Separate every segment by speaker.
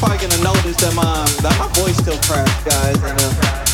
Speaker 1: probably gonna notice that my that my voice still cracks, guys. And, uh,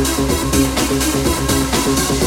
Speaker 2: Thank you.